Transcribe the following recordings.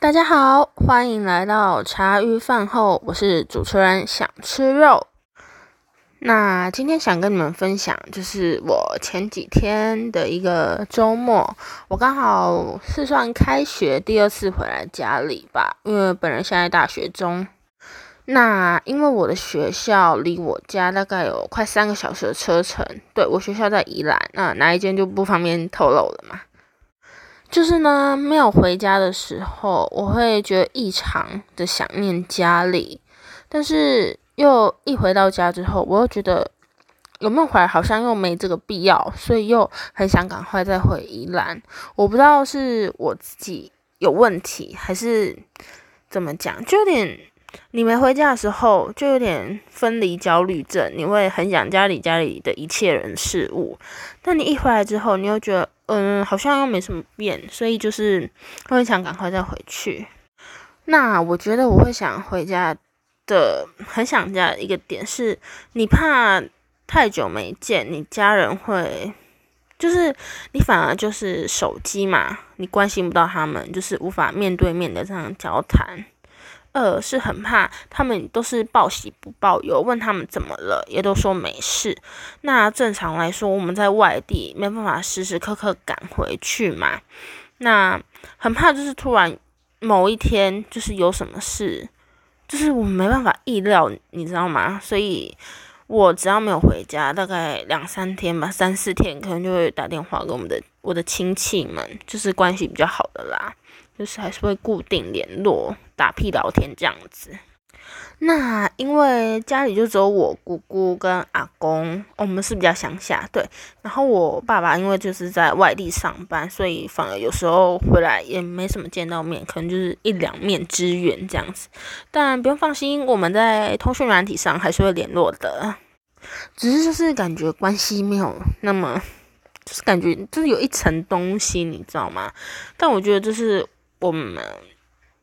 大家好，欢迎来到茶余饭后，我是主持人想吃肉。那今天想跟你们分享，就是我前几天的一个周末，我刚好是算开学第二次回来家里吧，因为本人现在大学中。那因为我的学校离我家大概有快三个小时的车程，对我学校在宜兰，那哪一间就不方便透露了嘛。就是呢，没有回家的时候，我会觉得异常的想念家里，但是又一回到家之后，我又觉得有没有回来好像又没这个必要，所以又很想赶快再回宜兰。我不知道是我自己有问题，还是怎么讲，就有点你没回家的时候，就有点分离焦虑症，你会很想家里家里的一切人事物，但你一回来之后，你又觉得。嗯，好像又没什么变，所以就是会想赶快再回去。那我觉得我会想回家的，很想家一个点是，你怕太久没见，你家人会，就是你反而就是手机嘛，你关心不到他们，就是无法面对面的这样交谈。二是很怕他们都是报喜不报忧，问他们怎么了，也都说没事。那正常来说，我们在外地没办法时时刻刻赶回去嘛。那很怕就是突然某一天就是有什么事，就是我们没办法意料，你知道吗？所以我只要没有回家，大概两三天吧，三四天可能就会打电话给我们的我的亲戚们，就是关系比较好的啦。就是还是会固定联络、打屁聊天这样子。那因为家里就只有我姑姑跟阿公，我们是比较乡下，对。然后我爸爸因为就是在外地上班，所以反而有时候回来也没什么见到面，可能就是一两面之缘这样子。但不用放心，我们在通讯软体上还是会联络的，只是就是感觉关系没有那么，就是感觉就是有一层东西，你知道吗？但我觉得就是。我们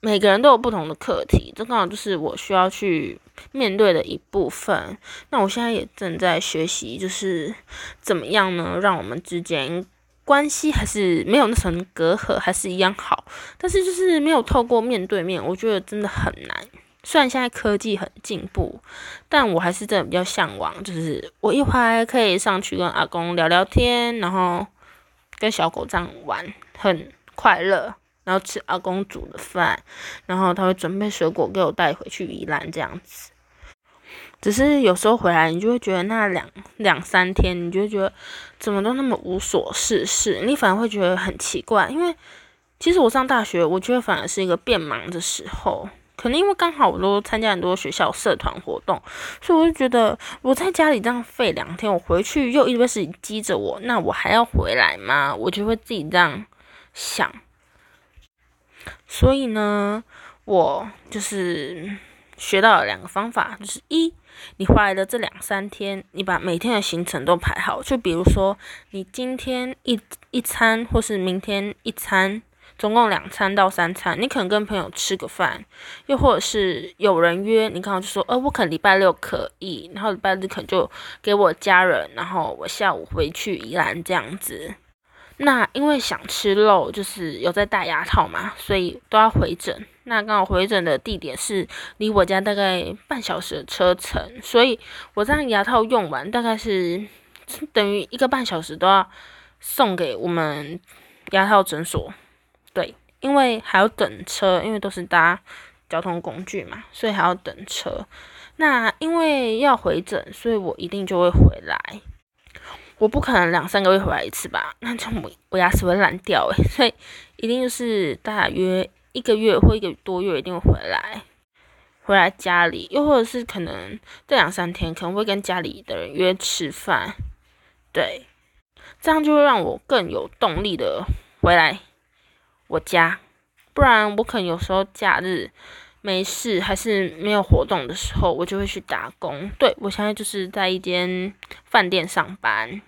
每个人都有不同的课题，这刚好就是我需要去面对的一部分。那我现在也正在学习，就是怎么样呢，让我们之间关系还是没有那层隔阂，还是一样好。但是就是没有透过面对面，我觉得真的很难。虽然现在科技很进步，但我还是真的比较向往，就是我一会儿可以上去跟阿公聊聊天，然后跟小狗这样玩，很快乐。然后吃阿公煮的饭，然后他会准备水果给我带回去宜兰这样子。只是有时候回来，你就会觉得那两两三天，你就觉得怎么都那么无所事事，你反而会觉得很奇怪。因为其实我上大学，我觉得反而是一个变忙的时候，可能因为刚好我都参加很多学校社团活动，所以我就觉得我在家里这样废两天，我回去又一堆事情积着我，那我还要回来吗？我就会自己这样想。所以呢，我就是学到了两个方法，就是一，你回来的这两三天，你把每天的行程都排好，就比如说你今天一一餐，或是明天一餐，总共两餐到三餐，你可能跟朋友吃个饭，又或者是有人约，你刚好就说，呃，我可能礼拜六可以，然后礼拜日可能就给我家人，然后我下午回去宜兰这样子。那因为想吃肉，就是有在戴牙套嘛，所以都要回诊。那刚好回诊的地点是离我家大概半小时的车程，所以我这样牙套用完，大概是等于一个半小时都要送给我们牙套诊所。对，因为还要等车，因为都是搭交通工具嘛，所以还要等车。那因为要回诊，所以我一定就会回来。我不可能两三个月回来一次吧，那这样我我牙齿会烂掉诶，所以一定是大约一个月或一个多月一定会回来，回来家里，又或者是可能这两三天可能会跟家里的人约吃饭，对，这样就会让我更有动力的回来我家，不然我可能有时候假日。没事，还是没有活动的时候，我就会去打工。对我现在就是在一间饭店上班，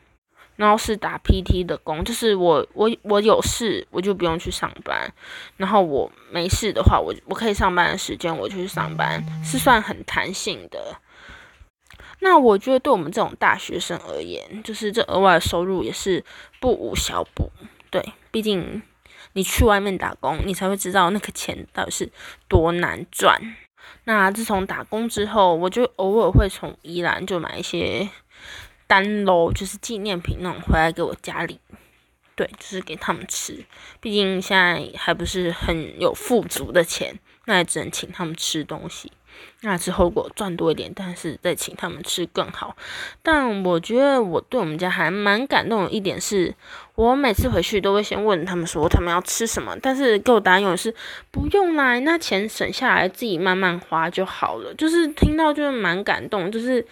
然后是打 PT 的工，就是我我我有事我就不用去上班，然后我没事的话，我我可以上班的时间我就去上班，是算很弹性的。那我觉得对我们这种大学生而言，就是这额外的收入也是不无小补。对，毕竟你去外面打工，你才会知道那个钱到底是多难赚。那自从打工之后，我就偶尔会从宜兰就买一些单喽，就是纪念品那种回来给我家里，对，就是给他们吃。毕竟现在还不是很有富足的钱，那也只能请他们吃东西。那之后如果赚多一点，但是再请他们吃更好。但我觉得我对我们家还蛮感动的一点是，我每次回去都会先问他们说他们要吃什么，但是给我答案永远是不用啦，那钱省下来自己慢慢花就好了。就是听到就是蛮感动，就是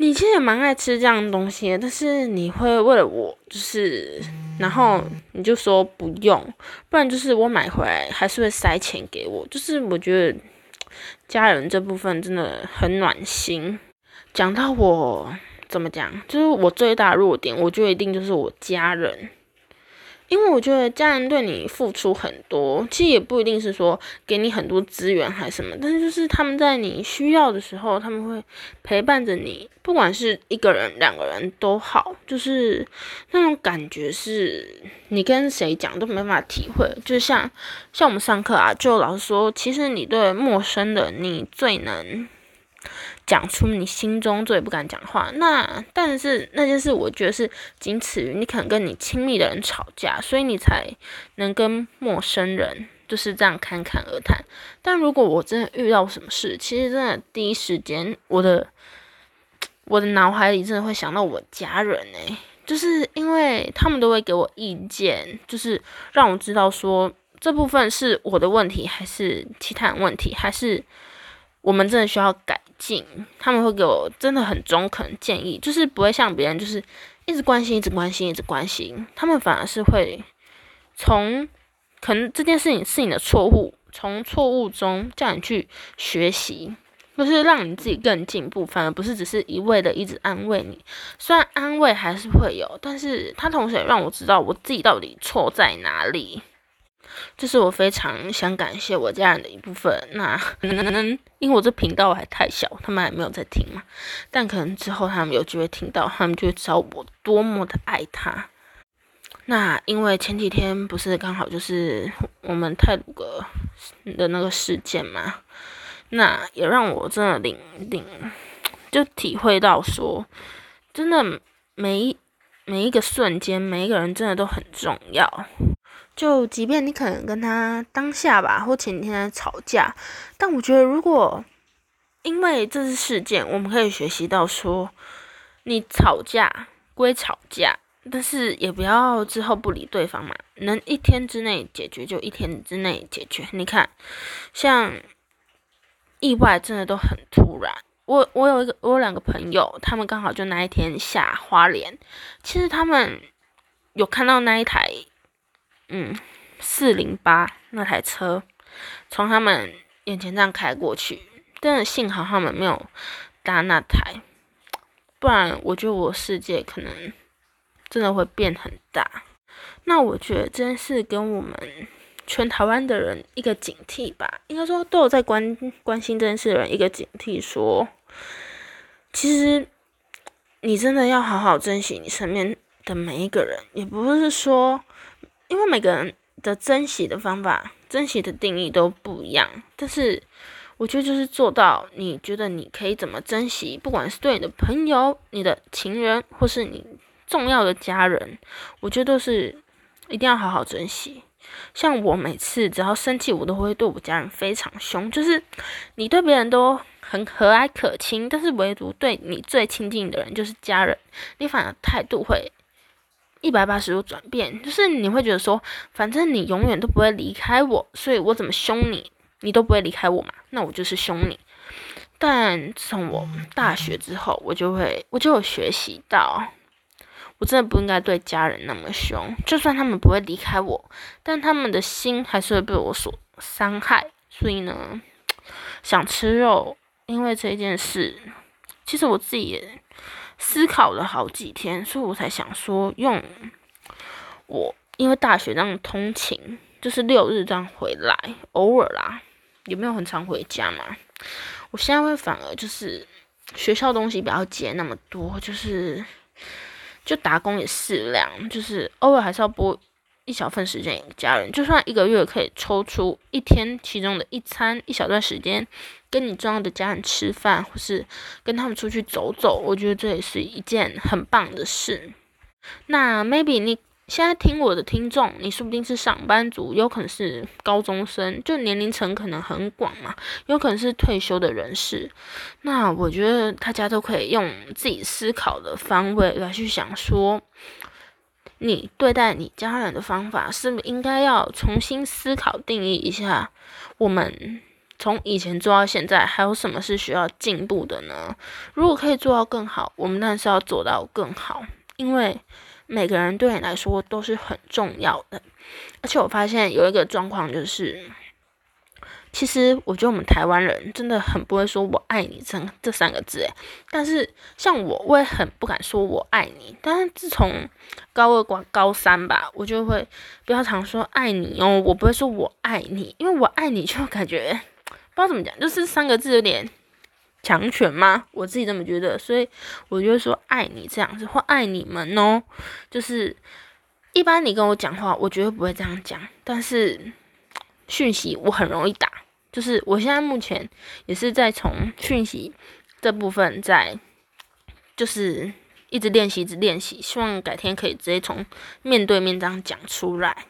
你其实也蛮爱吃这样东西，但是你会为了我就是，然后你就说不用，不然就是我买回来还是会塞钱给我，就是我觉得。家人这部分真的很暖心。讲到我怎么讲，就是我最大弱点，我觉得一定就是我家人。因为我觉得家人对你付出很多，其实也不一定是说给你很多资源还是什么，但是就是他们在你需要的时候，他们会陪伴着你，不管是一个人、两个人都好，就是那种感觉是你跟谁讲都没办法体会。就像像我们上课啊，就老师说，其实你对陌生的你最能。讲出你心中最不敢讲话，那但是那件事，我觉得是仅此于你可能跟你亲密的人吵架，所以你才能跟陌生人就是这样侃侃而谈。但如果我真的遇到什么事，其实真的第一时间，我的 我的脑海里真的会想到我家人诶，就是因为他们都会给我意见，就是让我知道说这部分是我的问题，还是其他人问题，还是。我们真的需要改进，他们会给我真的很中肯建议，就是不会像别人就是一直关心、一直关心、一直关心，他们反而是会从可能这件事情是你的错误，从错误中叫你去学习，就是让你自己更进步，反而不是只是一味的一直安慰你。虽然安慰还是会有，但是他同时也让我知道我自己到底错在哪里。这是我非常想感谢我家人的一部分。那可能因为我这频道还太小，他们还没有在听嘛。但可能之后他们有机会听到，他们就会知道我多么的爱他。那因为前几天不是刚好就是我们泰鲁格的那个事件嘛，那也让我真的领领就体会到说，真的每一每一个瞬间，每一个人真的都很重要。就即便你可能跟他当下吧，或前几天吵架，但我觉得如果因为这次事件，我们可以学习到说，你吵架归吵架，但是也不要之后不理对方嘛。能一天之内解决就一天之内解决。你看，像意外真的都很突然。我我有一个我有两个朋友，他们刚好就那一天下花莲，其实他们有看到那一台。嗯，四零八那台车从他们眼前这样开过去，真的幸好他们没有搭那台，不然我觉得我世界可能真的会变很大。那我觉得这件事跟我们全台湾的人一个警惕吧，应该说都有在关关心这件事的人一个警惕，说其实你真的要好好珍惜你身边的每一个人，也不是说。因为每个人的珍惜的方法、珍惜的定义都不一样，但是我觉得就是做到你觉得你可以怎么珍惜，不管是对你的朋友、你的情人，或是你重要的家人，我觉得都是一定要好好珍惜。像我每次只要生气，我都会对我家人非常凶，就是你对别人都很和蔼可亲，但是唯独对你最亲近的人，就是家人，你反而态度会。一百八十度转变，就是你会觉得说，反正你永远都不会离开我，所以我怎么凶你，你都不会离开我嘛，那我就是凶你。但从我大学之后，我就会，我就有学习到，我真的不应该对家人那么凶，就算他们不会离开我，但他们的心还是会被我所伤害。所以呢，想吃肉，因为这件事，其实我自己也。思考了好几天，所以我才想说用我，因为大学这样通勤，就是六日这样回来，偶尔啦，也没有很常回家嘛？我现在会反而就是学校东西不要接那么多，就是就打工也适量，就是偶尔还是要拨一小份时间给家人，就算一个月可以抽出一天其中的一餐一小段时间，跟你重要的家人吃饭，或是跟他们出去走走，我觉得这也是一件很棒的事。那 maybe 你。现在听我的听众，你说不定是上班族，有可能是高中生，就年龄层可能很广嘛，有可能是退休的人士。那我觉得大家都可以用自己思考的方位来去想，说你对待你家人的方法，是不是应该要重新思考定义一下？我们从以前做到现在，还有什么是需要进步的呢？如果可以做到更好，我们当然是要做到更好，因为。每个人对你来说都是很重要的，而且我发现有一个状况就是，其实我觉得我们台湾人真的很不会说我爱你这这三个字，但是像我，我也很不敢说我爱你。但是自从高二过高三吧，我就会比较常说爱你哦，我不会说我爱你，因为我爱你就感觉不知道怎么讲，就是三个字有点。强权吗？我自己这么觉得，所以我就说爱你这样子，或爱你们哦。就是一般你跟我讲话，我绝对不会这样讲。但是讯息我很容易打，就是我现在目前也是在从讯息这部分在，就是一直练习，一直练习，希望改天可以直接从面对面这样讲出来。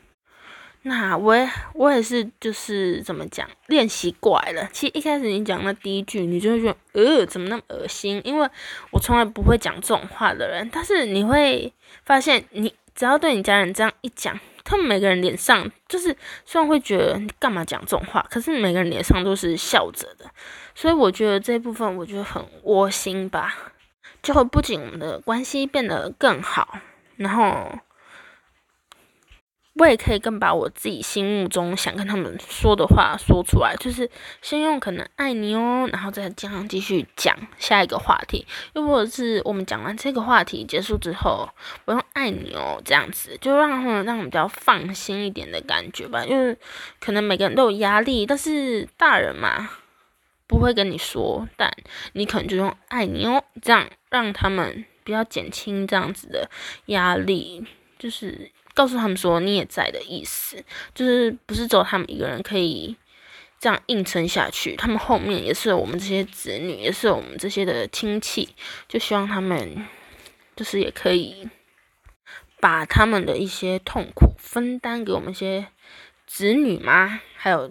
那我也我也是，就是怎么讲，练习过来了。其实一开始你讲那第一句，你就会觉得，呃，怎么那么恶心？因为我从来不会讲这种话的人。但是你会发现，你只要对你家人这样一讲，他们每个人脸上就是，虽然会觉得你干嘛讲这种话，可是每个人脸上都是笑着的。所以我觉得这部分，我觉得很窝心吧。就会不仅我们的关系变得更好，然后。我也可以更把我自己心目中想跟他们说的话说出来，就是先用可能爱你哦，然后再这样继续讲下一个话题，又或者是我们讲完这个话题结束之后，我用爱你哦这样子，就让他们让我比较放心一点的感觉吧。因为可能每个人都有压力，但是大人嘛不会跟你说，但你可能就用爱你哦，这样让他们比较减轻这样子的压力，就是。告诉他们说你也在的意思，就是不是只有他们一个人可以这样硬撑下去，他们后面也是我们这些子女，也是我们这些的亲戚，就希望他们就是也可以把他们的一些痛苦分担给我们一些子女吗，还有。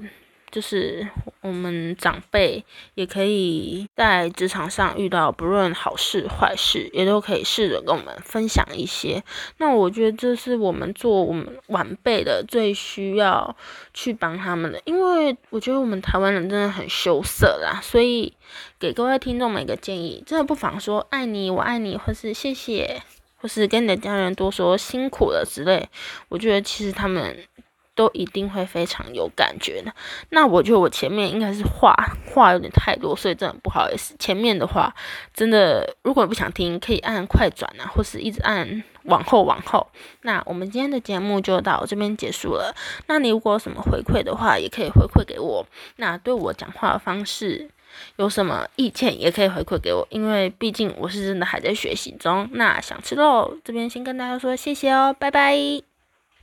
就是我们长辈也可以在职场上遇到不论好事坏事，也都可以试着跟我们分享一些。那我觉得这是我们做我们晚辈的最需要去帮他们的，因为我觉得我们台湾人真的很羞涩啦。所以给各位听众们一个建议，真的不妨说爱你，我爱你，或是谢谢，或是跟你的家人多说辛苦了之类。我觉得其实他们。都一定会非常有感觉的。那我觉得我前面应该是话话有点太多，所以真的不好意思。前面的话真的，如果不想听，可以按快转啊，或是一直按往后往后。那我们今天的节目就到这边结束了。那你如果有什么回馈的话，也可以回馈给我。那对我讲话的方式有什么意见，也可以回馈给我，因为毕竟我是真的还在学习中。那想吃肉这边先跟大家说谢谢哦，拜拜。